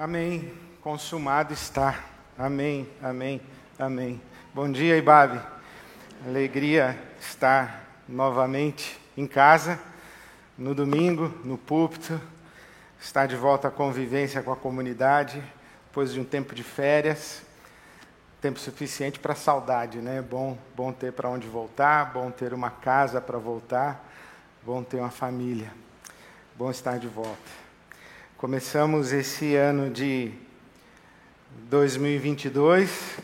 Amém. Consumado está. Amém, amém, amém. Bom dia, Ibabe. Alegria estar novamente em casa, no domingo, no púlpito, estar de volta à convivência com a comunidade, depois de um tempo de férias, tempo suficiente para saudade, né? Bom, bom ter para onde voltar, bom ter uma casa para voltar, bom ter uma família. Bom estar de volta. Começamos esse ano de 2022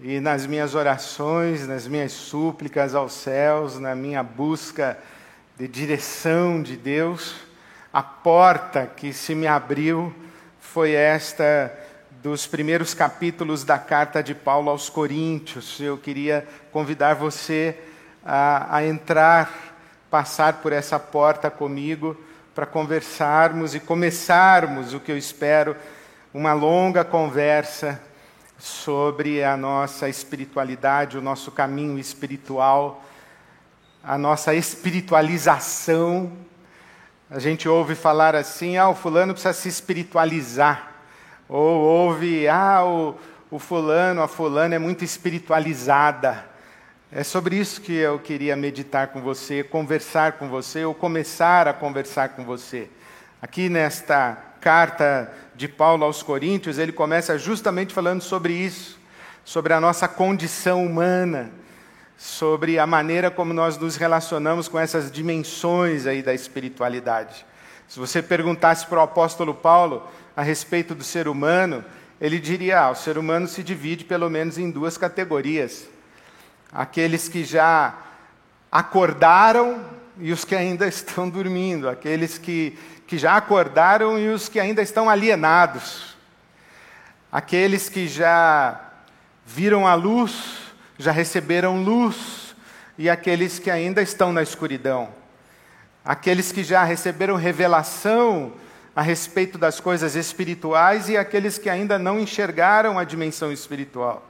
e nas minhas orações, nas minhas súplicas aos céus, na minha busca de direção de Deus, a porta que se me abriu foi esta dos primeiros capítulos da carta de Paulo aos Coríntios. Eu queria convidar você a, a entrar, passar por essa porta comigo para conversarmos e começarmos o que eu espero, uma longa conversa sobre a nossa espiritualidade, o nosso caminho espiritual, a nossa espiritualização. A gente ouve falar assim: ah, o fulano precisa se espiritualizar. Ou ouve, ah, o, o fulano, a fulana é muito espiritualizada. É sobre isso que eu queria meditar com você, conversar com você, ou começar a conversar com você. Aqui nesta carta de Paulo aos Coríntios, ele começa justamente falando sobre isso, sobre a nossa condição humana, sobre a maneira como nós nos relacionamos com essas dimensões aí da espiritualidade. Se você perguntasse para o apóstolo Paulo a respeito do ser humano, ele diria: ah, o ser humano se divide pelo menos em duas categorias aqueles que já acordaram e os que ainda estão dormindo, aqueles que, que já acordaram e os que ainda estão alienados, aqueles que já viram a luz, já receberam luz, e aqueles que ainda estão na escuridão, aqueles que já receberam revelação a respeito das coisas espirituais e aqueles que ainda não enxergaram a dimensão espiritual.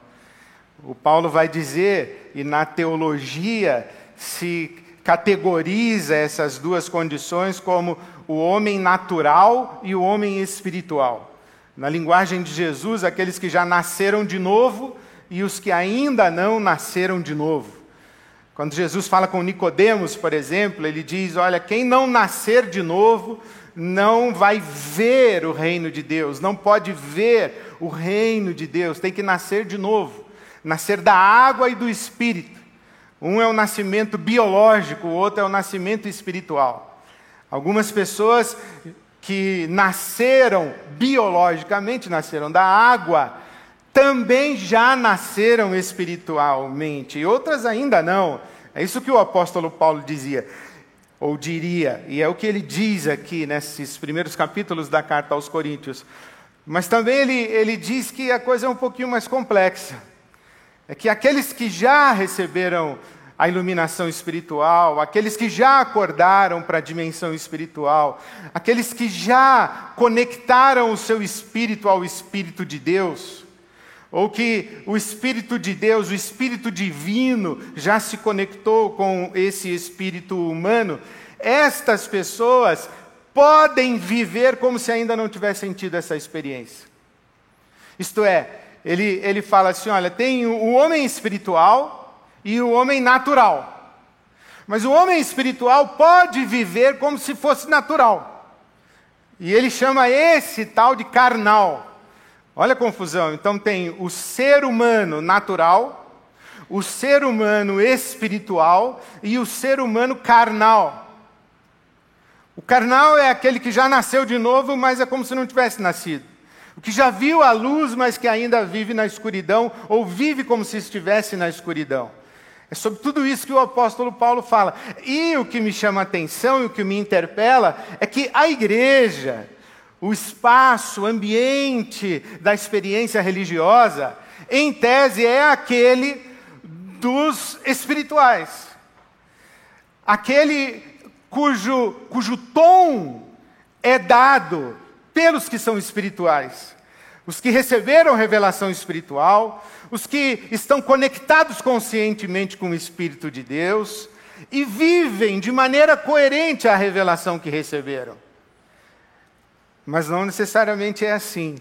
O Paulo vai dizer, e na teologia se categoriza essas duas condições como o homem natural e o homem espiritual. Na linguagem de Jesus, aqueles que já nasceram de novo e os que ainda não nasceram de novo. Quando Jesus fala com Nicodemos, por exemplo, ele diz: "Olha, quem não nascer de novo não vai ver o reino de Deus, não pode ver o reino de Deus, tem que nascer de novo" nascer da água e do espírito. Um é o nascimento biológico, o outro é o nascimento espiritual. Algumas pessoas que nasceram biologicamente, nasceram da água, também já nasceram espiritualmente, e outras ainda não. É isso que o apóstolo Paulo dizia, ou diria, e é o que ele diz aqui nesses primeiros capítulos da carta aos Coríntios. Mas também ele, ele diz que a coisa é um pouquinho mais complexa é que aqueles que já receberam a iluminação espiritual, aqueles que já acordaram para a dimensão espiritual, aqueles que já conectaram o seu espírito ao Espírito de Deus, ou que o Espírito de Deus, o Espírito divino, já se conectou com esse espírito humano, estas pessoas podem viver como se ainda não tivessem tido essa experiência. Isto é, ele, ele fala assim: olha, tem o homem espiritual e o homem natural. Mas o homem espiritual pode viver como se fosse natural. E ele chama esse tal de carnal. Olha a confusão. Então tem o ser humano natural, o ser humano espiritual e o ser humano carnal. O carnal é aquele que já nasceu de novo, mas é como se não tivesse nascido que já viu a luz, mas que ainda vive na escuridão, ou vive como se estivesse na escuridão. É sobre tudo isso que o apóstolo Paulo fala. E o que me chama a atenção e o que me interpela é que a igreja, o espaço, o ambiente da experiência religiosa, em tese é aquele dos espirituais. Aquele cujo, cujo tom é dado pelos que são espirituais. Os que receberam revelação espiritual, os que estão conectados conscientemente com o Espírito de Deus e vivem de maneira coerente a revelação que receberam. Mas não necessariamente é assim.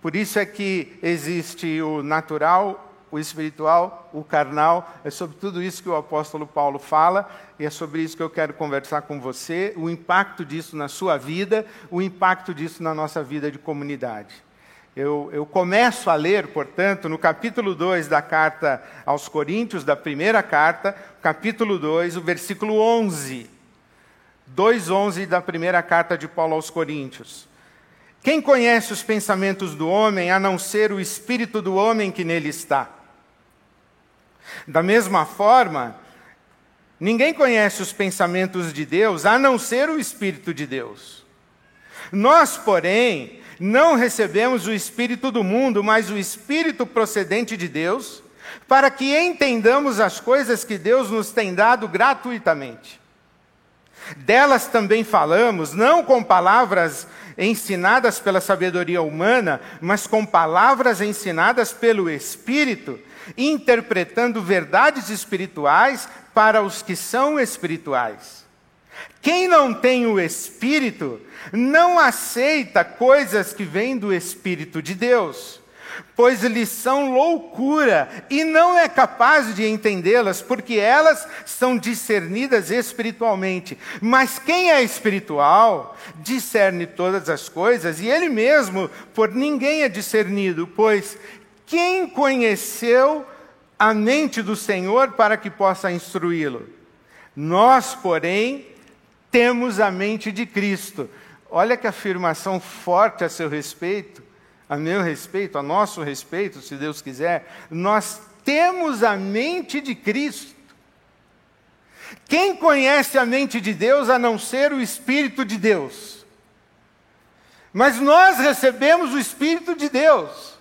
Por isso é que existe o natural, o espiritual, o carnal. É sobre tudo isso que o apóstolo Paulo fala e é sobre isso que eu quero conversar com você, o impacto disso na sua vida, o impacto disso na nossa vida de comunidade. Eu, eu, começo a ler, portanto, no capítulo 2 da carta aos Coríntios, da primeira carta, capítulo 2, o versículo 11. 2,11 da primeira carta de Paulo aos Coríntios. Quem conhece os pensamentos do homem a não ser o espírito do homem que nele está? Da mesma forma, ninguém conhece os pensamentos de Deus a não ser o espírito de Deus. Nós, porém, não recebemos o espírito do mundo, mas o espírito procedente de Deus, para que entendamos as coisas que Deus nos tem dado gratuitamente. Delas também falamos, não com palavras ensinadas pela sabedoria humana, mas com palavras ensinadas pelo Espírito, interpretando verdades espirituais para os que são espirituais. Quem não tem o Espírito não aceita coisas que vêm do Espírito de Deus pois lhes são loucura, e não é capaz de entendê-las, porque elas são discernidas espiritualmente. Mas quem é espiritual discerne todas as coisas, e ele mesmo por ninguém é discernido, pois quem conheceu a mente do Senhor para que possa instruí-lo? Nós, porém, temos a mente de Cristo. Olha que afirmação forte a seu respeito a meu respeito, a nosso respeito, se Deus quiser, nós temos a mente de Cristo. Quem conhece a mente de Deus a não ser o Espírito de Deus? Mas nós recebemos o Espírito de Deus.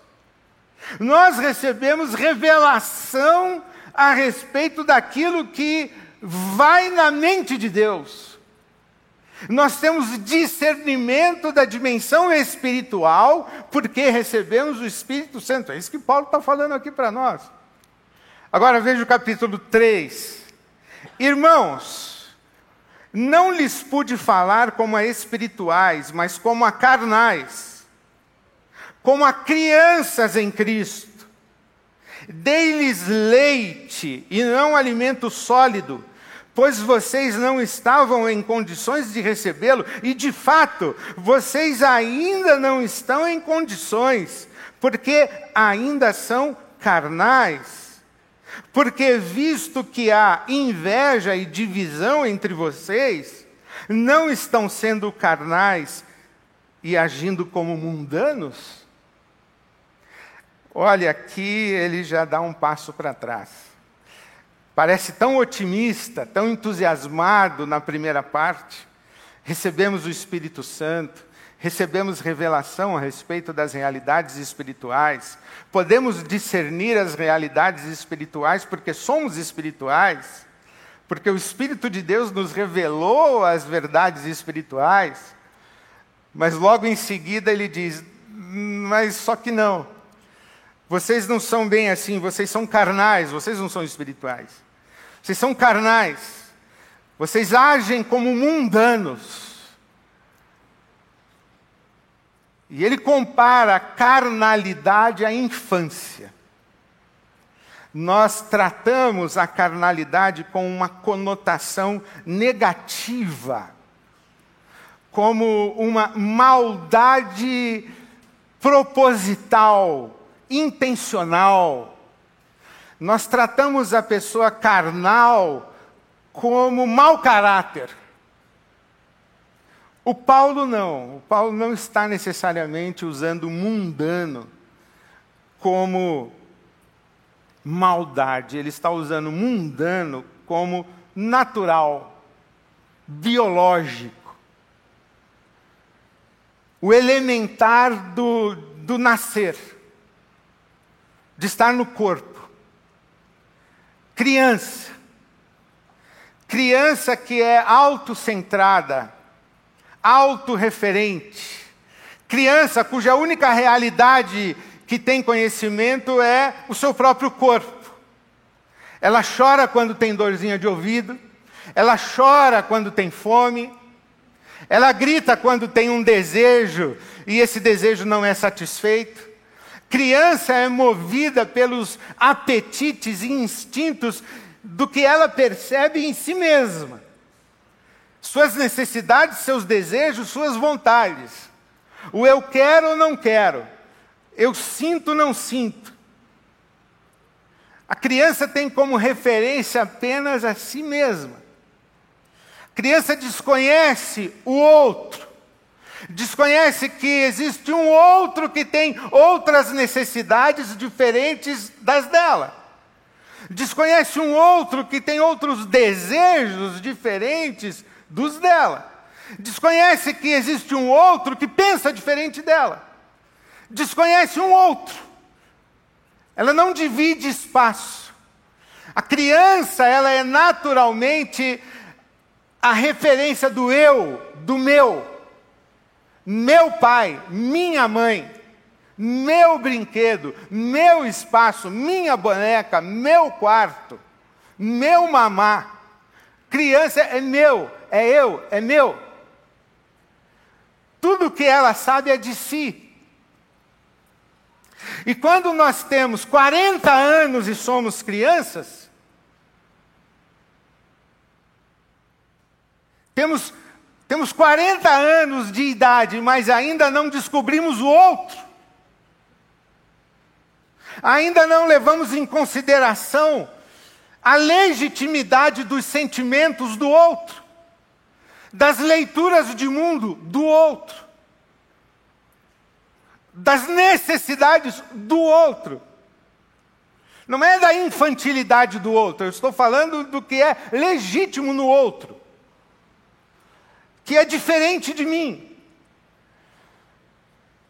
Nós recebemos revelação a respeito daquilo que vai na mente de Deus. Nós temos discernimento da dimensão espiritual, porque recebemos o Espírito Santo. É isso que Paulo está falando aqui para nós. Agora veja o capítulo 3. Irmãos, não lhes pude falar como a espirituais, mas como a carnais, como a crianças em Cristo. Dei-lhes leite e não alimento sólido pois vocês não estavam em condições de recebê-lo, e de fato, vocês ainda não estão em condições, porque ainda são carnais. Porque, visto que há inveja e divisão entre vocês, não estão sendo carnais e agindo como mundanos? Olha, aqui ele já dá um passo para trás. Parece tão otimista, tão entusiasmado na primeira parte. Recebemos o Espírito Santo, recebemos revelação a respeito das realidades espirituais, podemos discernir as realidades espirituais porque somos espirituais, porque o Espírito de Deus nos revelou as verdades espirituais, mas logo em seguida ele diz: mas só que não. Vocês não são bem assim, vocês são carnais, vocês não são espirituais. Vocês são carnais. Vocês agem como mundanos. E ele compara a carnalidade à infância. Nós tratamos a carnalidade com uma conotação negativa, como uma maldade proposital, intencional nós tratamos a pessoa carnal como mau caráter. O Paulo não. O Paulo não está necessariamente usando mundano como maldade. Ele está usando mundano como natural, biológico. O elementar do, do nascer, de estar no corpo. Criança. Criança que é autocentrada, autorreferente. Criança cuja única realidade que tem conhecimento é o seu próprio corpo. Ela chora quando tem dorzinha de ouvido, ela chora quando tem fome, Ela grita quando tem um desejo e esse desejo não é satisfeito. Criança é movida pelos apetites e instintos do que ela percebe em si mesma. Suas necessidades, seus desejos, suas vontades. O eu quero ou não quero. Eu sinto ou não sinto. A criança tem como referência apenas a si mesma. A criança desconhece o outro. Desconhece que existe um outro que tem outras necessidades diferentes das dela. Desconhece um outro que tem outros desejos diferentes dos dela. Desconhece que existe um outro que pensa diferente dela. Desconhece um outro. Ela não divide espaço. A criança, ela é naturalmente a referência do eu, do meu. Meu pai, minha mãe, meu brinquedo, meu espaço, minha boneca, meu quarto, meu mamá. Criança é meu, é eu, é meu. Tudo que ela sabe é de si. E quando nós temos 40 anos e somos crianças, temos, temos 40 anos de idade, mas ainda não descobrimos o outro. Ainda não levamos em consideração a legitimidade dos sentimentos do outro, das leituras de mundo do outro das necessidades do outro. Não é da infantilidade do outro, eu estou falando do que é legítimo no outro, que é diferente de mim.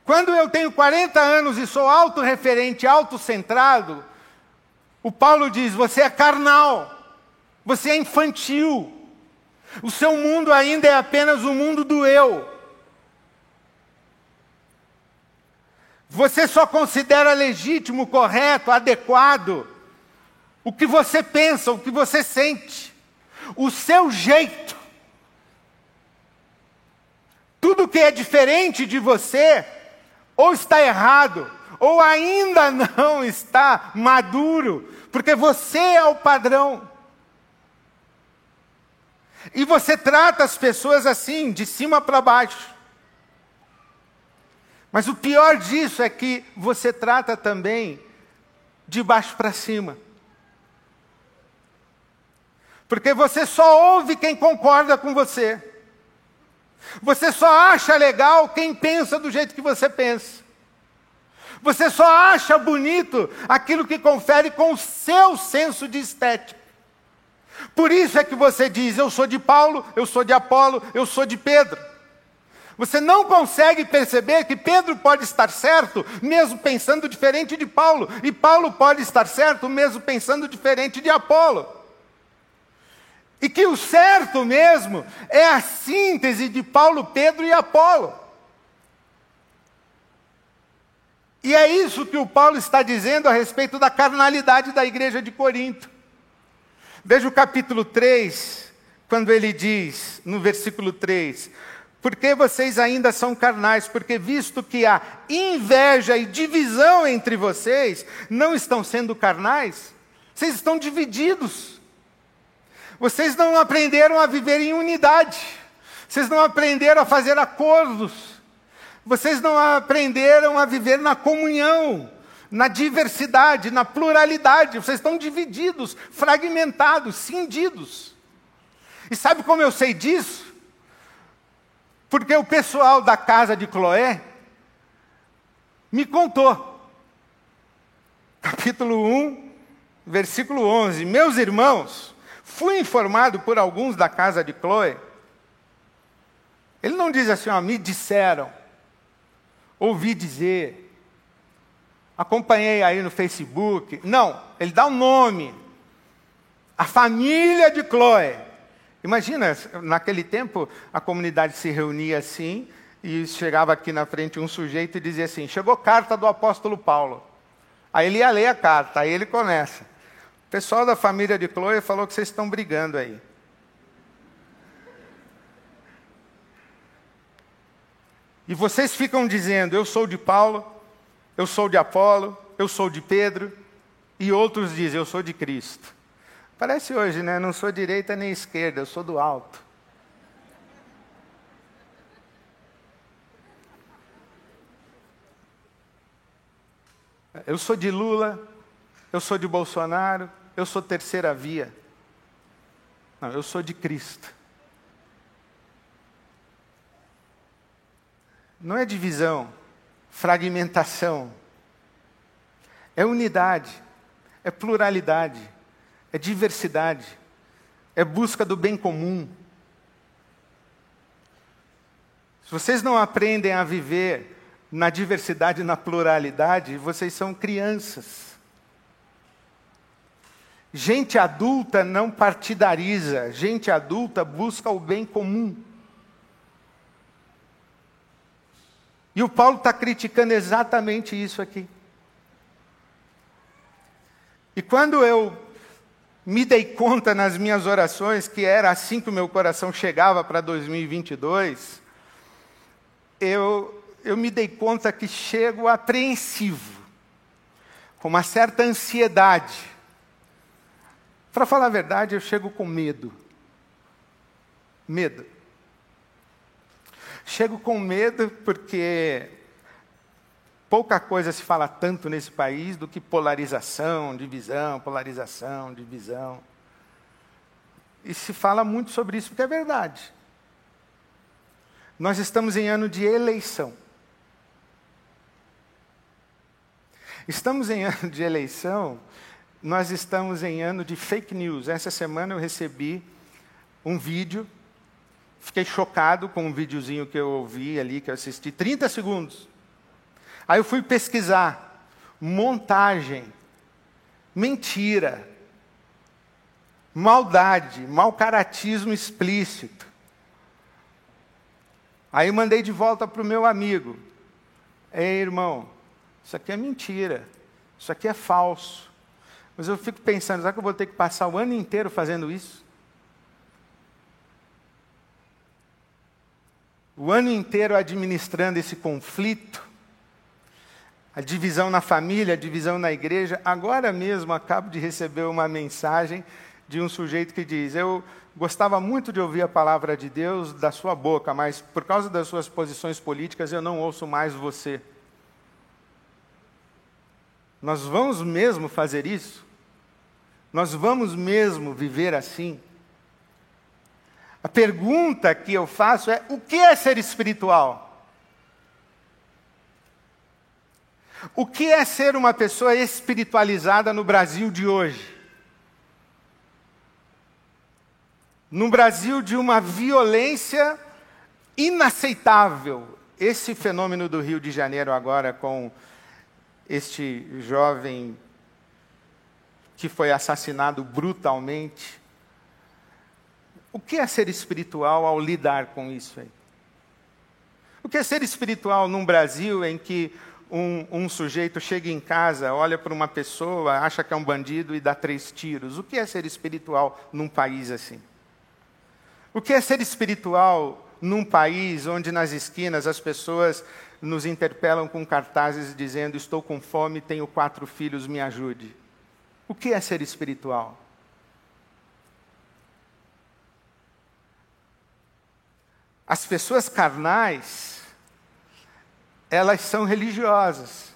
Quando eu tenho 40 anos e sou autorreferente, autocentrado, o Paulo diz: você é carnal, você é infantil, o seu mundo ainda é apenas o mundo do eu. Você só considera legítimo, correto, adequado o que você pensa, o que você sente, o seu jeito. Tudo que é diferente de você, ou está errado, ou ainda não está maduro, porque você é o padrão. E você trata as pessoas assim, de cima para baixo. Mas o pior disso é que você trata também de baixo para cima. Porque você só ouve quem concorda com você. Você só acha legal quem pensa do jeito que você pensa. Você só acha bonito aquilo que confere com o seu senso de estética. Por isso é que você diz: eu sou de Paulo, eu sou de Apolo, eu sou de Pedro. Você não consegue perceber que Pedro pode estar certo, mesmo pensando diferente de Paulo, e Paulo pode estar certo, mesmo pensando diferente de Apolo. E que o certo mesmo é a síntese de Paulo, Pedro e Apolo. E é isso que o Paulo está dizendo a respeito da carnalidade da igreja de Corinto. Veja o capítulo 3, quando ele diz, no versículo 3: porque vocês ainda são carnais, porque visto que há inveja e divisão entre vocês, não estão sendo carnais, vocês estão divididos. Vocês não aprenderam a viver em unidade. Vocês não aprenderam a fazer acordos. Vocês não aprenderam a viver na comunhão, na diversidade, na pluralidade. Vocês estão divididos, fragmentados, cindidos. E sabe como eu sei disso? Porque o pessoal da casa de Cloé me contou. Capítulo 1, versículo 11. Meus irmãos, fui informado por alguns da casa de Cloé. Ele não diz assim, ó, me disseram, ouvi dizer, acompanhei aí no Facebook. Não, ele dá um nome. A família de Cloé. Imagina, naquele tempo a comunidade se reunia assim e chegava aqui na frente um sujeito e dizia assim: chegou carta do apóstolo Paulo. Aí ele ia ler a carta, aí ele começa. Pessoal da família de Chloe falou que vocês estão brigando aí. E vocês ficam dizendo: eu sou de Paulo, eu sou de Apolo, eu sou de Pedro, e outros dizem: eu sou de Cristo. Parece hoje, né? Não sou direita nem esquerda, eu sou do alto. Eu sou de Lula, eu sou de Bolsonaro, eu sou terceira via. Não, eu sou de Cristo. Não é divisão, fragmentação. É unidade, é pluralidade, é diversidade, é busca do bem comum. Se vocês não aprendem a viver na diversidade na pluralidade, vocês são crianças. Gente adulta não partidariza, gente adulta busca o bem comum. E o Paulo está criticando exatamente isso aqui. E quando eu me dei conta nas minhas orações que era assim que o meu coração chegava para 2022, eu, eu me dei conta que chego apreensivo, com uma certa ansiedade para falar a verdade, eu chego com medo. Medo. Chego com medo porque pouca coisa se fala tanto nesse país do que polarização, divisão, polarização, divisão. E se fala muito sobre isso porque é verdade. Nós estamos em ano de eleição. Estamos em ano de eleição nós estamos em ano de fake news. Essa semana eu recebi um vídeo, fiquei chocado com um videozinho que eu ouvi ali, que eu assisti, 30 segundos. Aí eu fui pesquisar. Montagem, mentira, maldade, mau caratismo explícito. Aí mandei de volta para o meu amigo. Ei, irmão, isso aqui é mentira, isso aqui é falso. Mas eu fico pensando, será que eu vou ter que passar o ano inteiro fazendo isso? O ano inteiro administrando esse conflito, a divisão na família, a divisão na igreja. Agora mesmo acabo de receber uma mensagem de um sujeito que diz: Eu gostava muito de ouvir a palavra de Deus da sua boca, mas por causa das suas posições políticas eu não ouço mais você. Nós vamos mesmo fazer isso? Nós vamos mesmo viver assim? A pergunta que eu faço é: o que é ser espiritual? O que é ser uma pessoa espiritualizada no Brasil de hoje? No Brasil de uma violência inaceitável. Esse fenômeno do Rio de Janeiro agora com este jovem que foi assassinado brutalmente. O que é ser espiritual ao lidar com isso aí? O que é ser espiritual num Brasil em que um, um sujeito chega em casa, olha para uma pessoa, acha que é um bandido e dá três tiros? O que é ser espiritual num país assim? O que é ser espiritual num país onde nas esquinas as pessoas nos interpelam com cartazes dizendo: Estou com fome, tenho quatro filhos, me ajude. O que é ser espiritual? As pessoas carnais, elas são religiosas.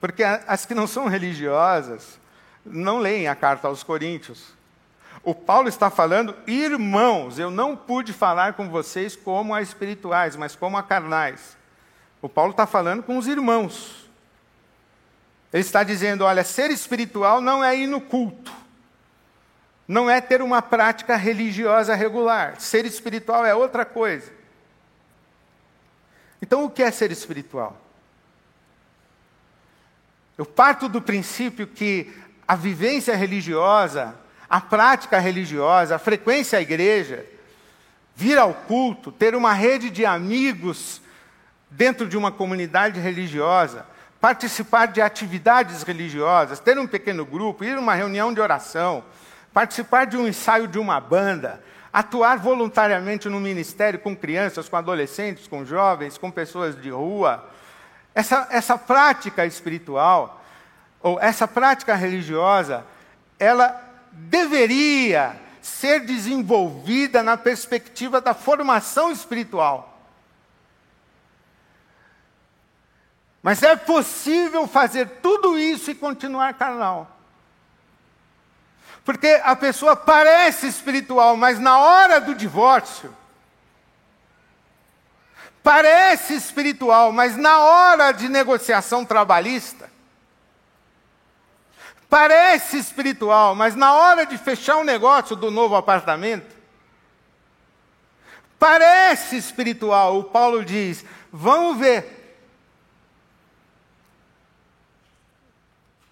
Porque as que não são religiosas não leem a carta aos Coríntios. O Paulo está falando, irmãos, eu não pude falar com vocês como a espirituais, mas como a carnais. O Paulo está falando com os irmãos. Ele está dizendo: olha, ser espiritual não é ir no culto, não é ter uma prática religiosa regular. Ser espiritual é outra coisa. Então, o que é ser espiritual? Eu parto do princípio que a vivência religiosa a prática religiosa, a frequência à igreja, vir ao culto, ter uma rede de amigos dentro de uma comunidade religiosa, participar de atividades religiosas, ter um pequeno grupo, ir a uma reunião de oração, participar de um ensaio de uma banda, atuar voluntariamente no ministério com crianças, com adolescentes, com jovens, com pessoas de rua. Essa, essa prática espiritual, ou essa prática religiosa, ela deveria ser desenvolvida na perspectiva da formação espiritual. Mas é possível fazer tudo isso e continuar carnal. Porque a pessoa parece espiritual, mas na hora do divórcio, parece espiritual, mas na hora de negociação trabalhista, parece espiritual, mas na hora de fechar o negócio do novo apartamento, parece espiritual. O Paulo diz: vamos ver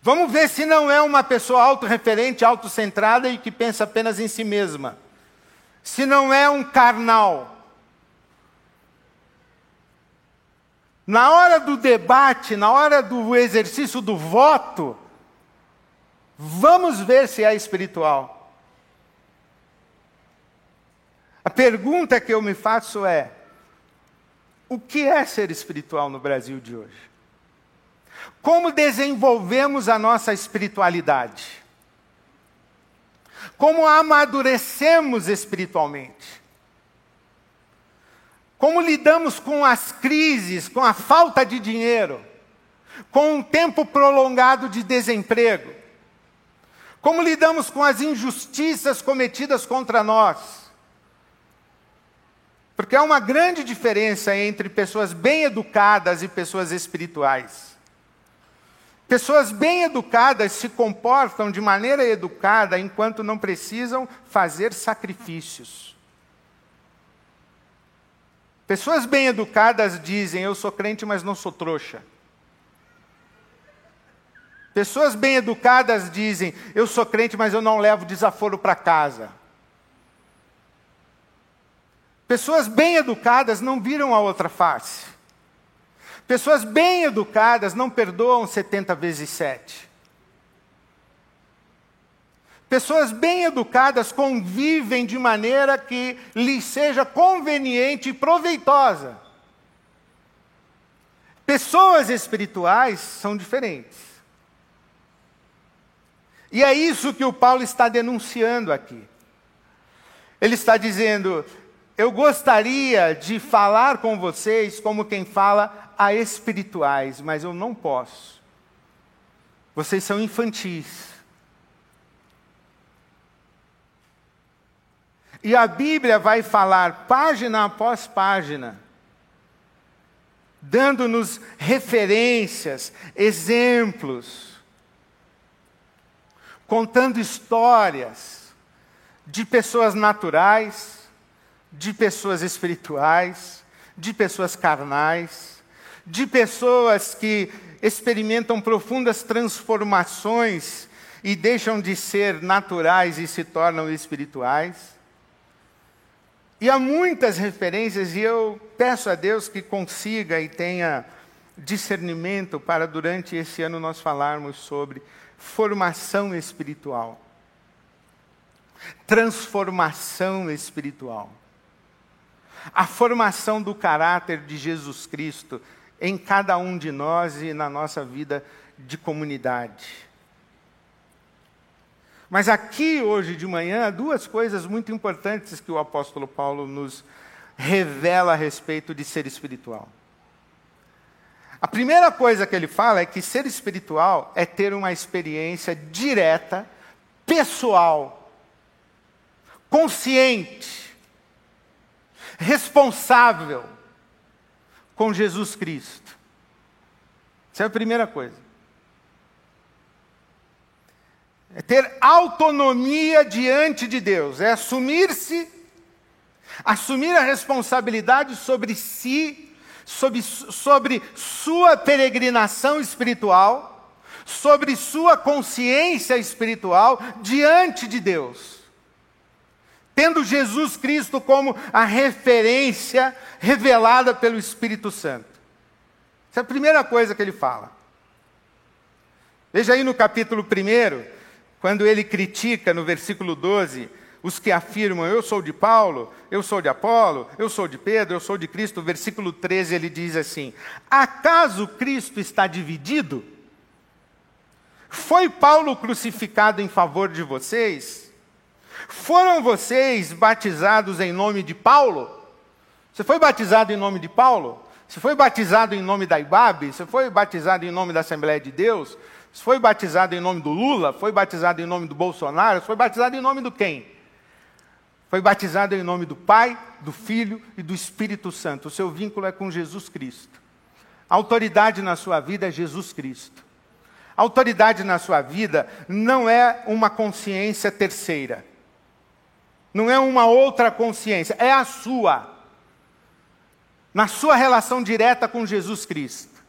Vamos ver se não é uma pessoa autorreferente, autocentrada e que pensa apenas em si mesma. Se não é um carnal. Na hora do debate, na hora do exercício do voto, vamos ver se é espiritual. A pergunta que eu me faço é: o que é ser espiritual no Brasil de hoje? Como desenvolvemos a nossa espiritualidade? Como amadurecemos espiritualmente? Como lidamos com as crises, com a falta de dinheiro, com um tempo prolongado de desemprego? Como lidamos com as injustiças cometidas contra nós? Porque há uma grande diferença entre pessoas bem educadas e pessoas espirituais. Pessoas bem educadas se comportam de maneira educada enquanto não precisam fazer sacrifícios. Pessoas bem educadas dizem: Eu sou crente, mas não sou trouxa. Pessoas bem educadas dizem: Eu sou crente, mas eu não levo desaforo para casa. Pessoas bem educadas não viram a outra face. Pessoas bem educadas não perdoam 70 vezes 7. Pessoas bem educadas convivem de maneira que lhes seja conveniente e proveitosa. Pessoas espirituais são diferentes. E é isso que o Paulo está denunciando aqui. Ele está dizendo: Eu gostaria de falar com vocês como quem fala a espirituais, mas eu não posso. Vocês são infantis. E a Bíblia vai falar página após página, dando-nos referências, exemplos, contando histórias de pessoas naturais, de pessoas espirituais, de pessoas carnais de pessoas que experimentam profundas transformações e deixam de ser naturais e se tornam espirituais. E há muitas referências, e eu peço a Deus que consiga e tenha discernimento para, durante esse ano, nós falarmos sobre formação espiritual, transformação espiritual, a formação do caráter de Jesus Cristo em cada um de nós e na nossa vida de comunidade. Mas aqui, hoje de manhã, duas coisas muito importantes que o apóstolo Paulo nos revela a respeito de ser espiritual. A primeira coisa que ele fala é que ser espiritual é ter uma experiência direta, pessoal, consciente, responsável com Jesus Cristo. Essa é a primeira coisa. É ter autonomia diante de Deus, é assumir-se, assumir a responsabilidade sobre si, sobre, sobre sua peregrinação espiritual, sobre sua consciência espiritual diante de Deus tendo Jesus Cristo como a referência revelada pelo Espírito Santo. Essa é a primeira coisa que ele fala. Veja aí no capítulo 1, quando ele critica, no versículo 12, os que afirmam eu sou de Paulo, eu sou de Apolo, eu sou de Pedro, eu sou de Cristo. Versículo 13 ele diz assim: Acaso Cristo está dividido? Foi Paulo crucificado em favor de vocês? Foram vocês batizados em nome de Paulo? Você foi batizado em nome de Paulo? Você foi batizado em nome da IBAB? Você foi batizado em nome da Assembleia de Deus? Você foi batizado em nome do Lula? Foi batizado em nome do Bolsonaro? Você foi batizado em nome do quem? Foi batizado em nome do Pai, do Filho e do Espírito Santo. O seu vínculo é com Jesus Cristo. A autoridade na sua vida é Jesus Cristo. A autoridade na sua vida não é uma consciência terceira. Não é uma outra consciência, é a sua. Na sua relação direta com Jesus Cristo.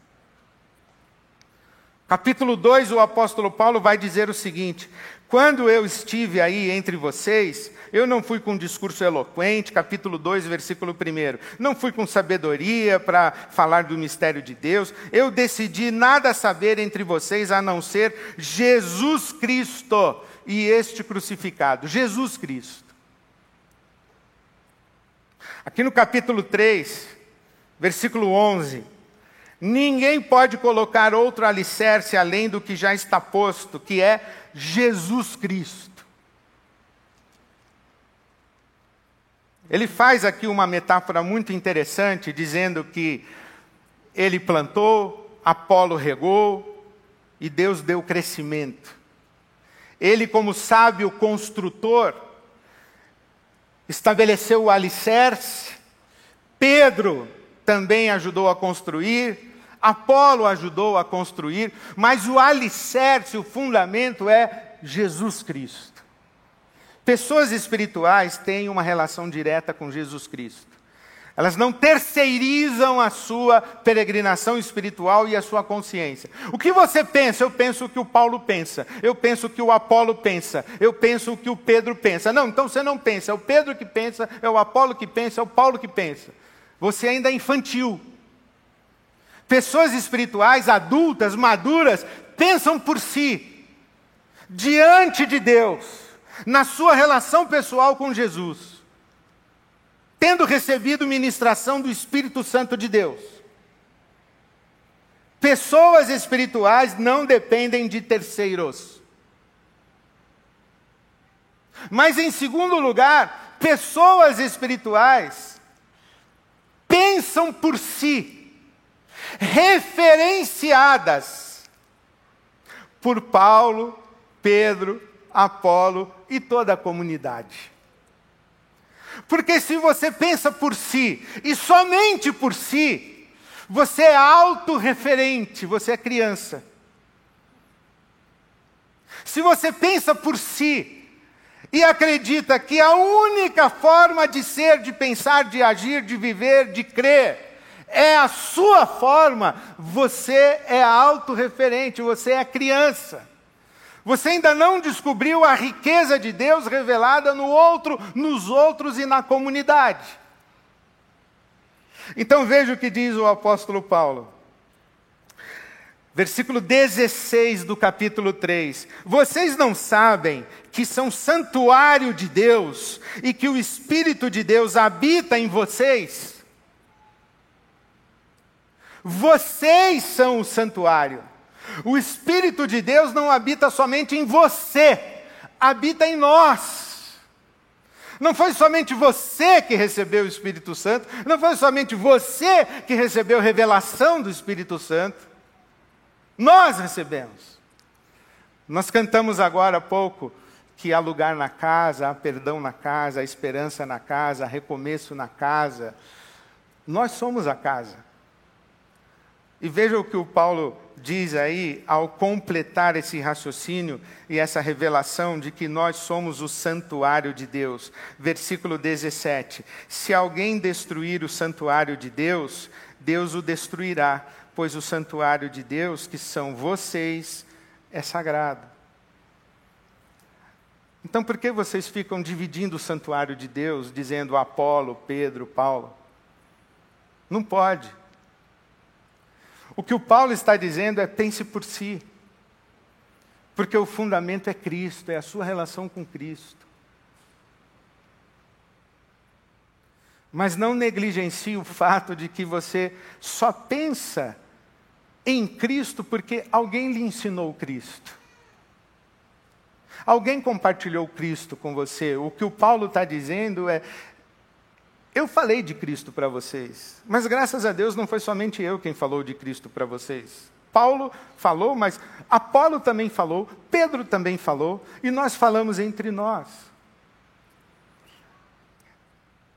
Capítulo 2, o apóstolo Paulo vai dizer o seguinte: Quando eu estive aí entre vocês, eu não fui com um discurso eloquente, capítulo 2, versículo 1. Não fui com sabedoria para falar do mistério de Deus. Eu decidi nada saber entre vocês a não ser Jesus Cristo e este crucificado. Jesus Cristo. Aqui no capítulo 3, versículo 11. Ninguém pode colocar outro alicerce além do que já está posto, que é Jesus Cristo. Ele faz aqui uma metáfora muito interessante, dizendo que ele plantou, Apolo regou e Deus deu crescimento. Ele, como sábio construtor, estabeleceu o alicerce, Pedro também ajudou a construir, Apolo ajudou a construir, mas o alicerce, o fundamento é Jesus Cristo. Pessoas espirituais têm uma relação direta com Jesus Cristo. Elas não terceirizam a sua peregrinação espiritual e a sua consciência. O que você pensa? Eu penso o que o Paulo pensa. Eu penso o que o Apolo pensa. Eu penso o que o Pedro pensa. Não, então você não pensa. É o Pedro que pensa, é o Apolo que pensa, é o Paulo que pensa. Você ainda é infantil. Pessoas espirituais, adultas, maduras, pensam por si, diante de Deus na sua relação pessoal com Jesus, tendo recebido ministração do Espírito Santo de Deus. Pessoas espirituais não dependem de terceiros. Mas, em segundo lugar, pessoas espirituais pensam por si, referenciadas por Paulo, Pedro, Apolo e toda a comunidade. Porque se você pensa por si e somente por si, você é autorreferente, você é criança. Se você pensa por si e acredita que a única forma de ser, de pensar, de agir, de viver, de crer, é a sua forma, você é autorreferente, você é criança. Você ainda não descobriu a riqueza de Deus revelada no outro, nos outros e na comunidade. Então veja o que diz o apóstolo Paulo. Versículo 16 do capítulo 3. Vocês não sabem que são santuário de Deus e que o Espírito de Deus habita em vocês? Vocês são o santuário. O Espírito de Deus não habita somente em você, habita em nós. Não foi somente você que recebeu o Espírito Santo, não foi somente você que recebeu revelação do Espírito Santo. Nós recebemos. Nós cantamos agora há pouco que há lugar na casa, há perdão na casa, há esperança na casa, há recomeço na casa. Nós somos a casa. E veja o que o Paulo diz aí, ao completar esse raciocínio e essa revelação de que nós somos o santuário de Deus. Versículo 17: Se alguém destruir o santuário de Deus, Deus o destruirá, pois o santuário de Deus, que são vocês, é sagrado. Então, por que vocês ficam dividindo o santuário de Deus, dizendo Apolo, Pedro, Paulo? Não pode. O que o Paulo está dizendo é pense por si. Porque o fundamento é Cristo, é a sua relação com Cristo. Mas não negligencie o fato de que você só pensa em Cristo porque alguém lhe ensinou Cristo. Alguém compartilhou Cristo com você. O que o Paulo está dizendo é: eu falei de Cristo para vocês, mas graças a Deus não foi somente eu quem falou de Cristo para vocês. Paulo falou, mas Apolo também falou, Pedro também falou, e nós falamos entre nós.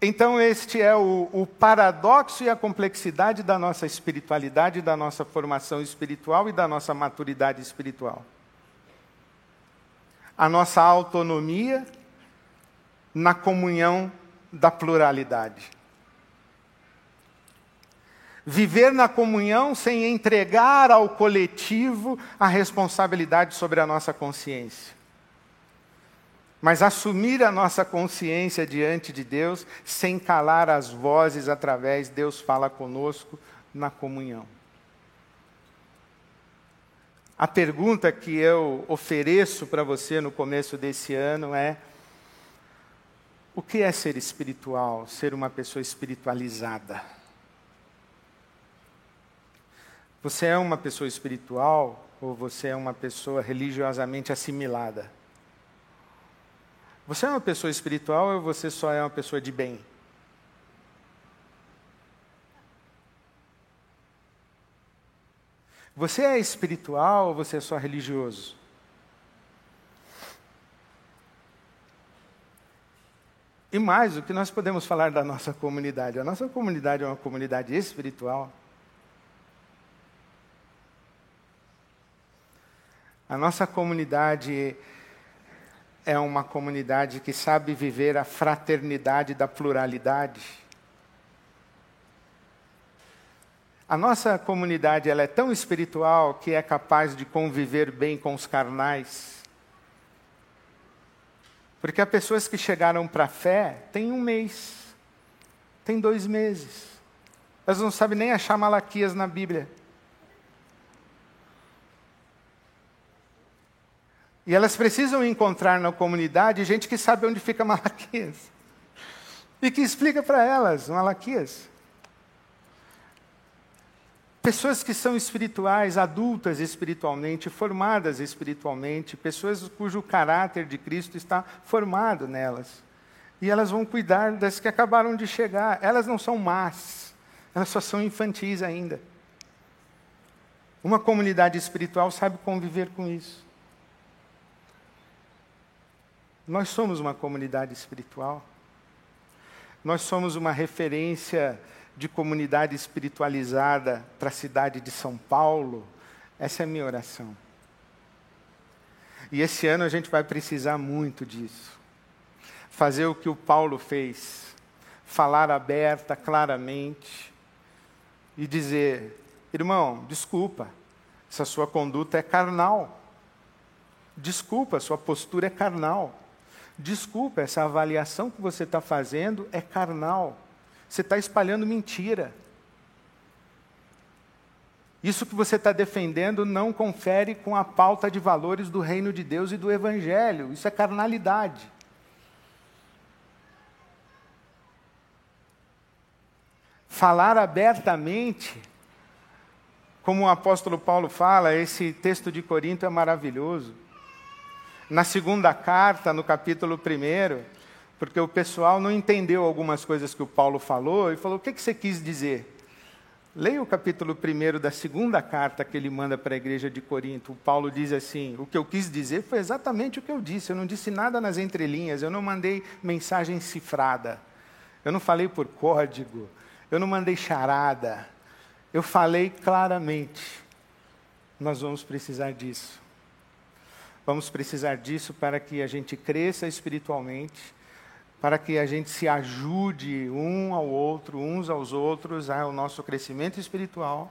Então, este é o, o, paradoxo e a complexidade da nossa espiritualidade, da nossa formação espiritual e da nossa maturidade espiritual. A nossa autonomia na comunhão da pluralidade. Viver na comunhão sem entregar ao coletivo a responsabilidade sobre a nossa consciência. Mas assumir a nossa consciência diante de Deus sem calar as vozes através Deus fala conosco na comunhão. A pergunta que eu ofereço para você no começo desse ano é: o que é ser espiritual, ser uma pessoa espiritualizada? Você é uma pessoa espiritual ou você é uma pessoa religiosamente assimilada? Você é uma pessoa espiritual ou você só é uma pessoa de bem? Você é espiritual ou você é só religioso? E mais, o que nós podemos falar da nossa comunidade? A nossa comunidade é uma comunidade espiritual. A nossa comunidade é uma comunidade que sabe viver a fraternidade da pluralidade. A nossa comunidade ela é tão espiritual que é capaz de conviver bem com os carnais. Porque há pessoas que chegaram para a fé tem um mês, tem dois meses. Elas não sabem nem achar Malaquias na Bíblia. E elas precisam encontrar na comunidade gente que sabe onde fica Malaquias. E que explica para elas Malaquias. Pessoas que são espirituais, adultas espiritualmente, formadas espiritualmente, pessoas cujo caráter de Cristo está formado nelas. E elas vão cuidar das que acabaram de chegar. Elas não são más, elas só são infantis ainda. Uma comunidade espiritual sabe conviver com isso. Nós somos uma comunidade espiritual. Nós somos uma referência de comunidade espiritualizada para a cidade de São Paulo, essa é a minha oração. E esse ano a gente vai precisar muito disso. Fazer o que o Paulo fez, falar aberta, claramente, e dizer: irmão, desculpa, essa sua conduta é carnal. Desculpa, sua postura é carnal. Desculpa, essa avaliação que você está fazendo é carnal. Você está espalhando mentira. Isso que você está defendendo não confere com a pauta de valores do reino de Deus e do Evangelho. Isso é carnalidade. Falar abertamente, como o apóstolo Paulo fala, esse texto de Corinto é maravilhoso. Na segunda carta, no capítulo 1, porque o pessoal não entendeu algumas coisas que o Paulo falou e falou: o que, que você quis dizer? Leia o capítulo 1 da segunda carta que ele manda para a igreja de Corinto. O Paulo diz assim: O que eu quis dizer foi exatamente o que eu disse. Eu não disse nada nas entrelinhas, eu não mandei mensagem cifrada, eu não falei por código, eu não mandei charada. Eu falei claramente. Nós vamos precisar disso. Vamos precisar disso para que a gente cresça espiritualmente para que a gente se ajude um ao outro, uns aos outros, ao nosso crescimento espiritual,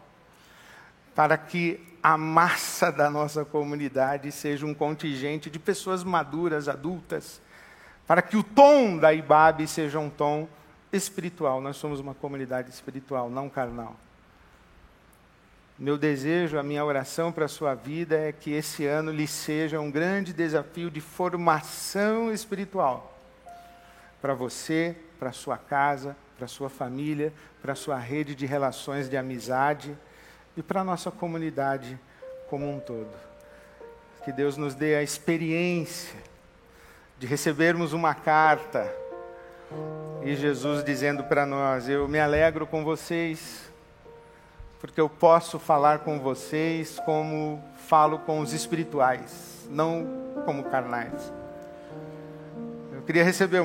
para que a massa da nossa comunidade seja um contingente de pessoas maduras, adultas, para que o tom da IBAB seja um tom espiritual. Nós somos uma comunidade espiritual, não carnal. Meu desejo, a minha oração para a sua vida é que esse ano lhe seja um grande desafio de formação espiritual para você, para sua casa, para sua família, para sua rede de relações de amizade e para a nossa comunidade como um todo. Que Deus nos dê a experiência de recebermos uma carta e Jesus dizendo para nós: Eu me alegro com vocês, porque eu posso falar com vocês como falo com os espirituais, não como carnais. Eu queria receber uma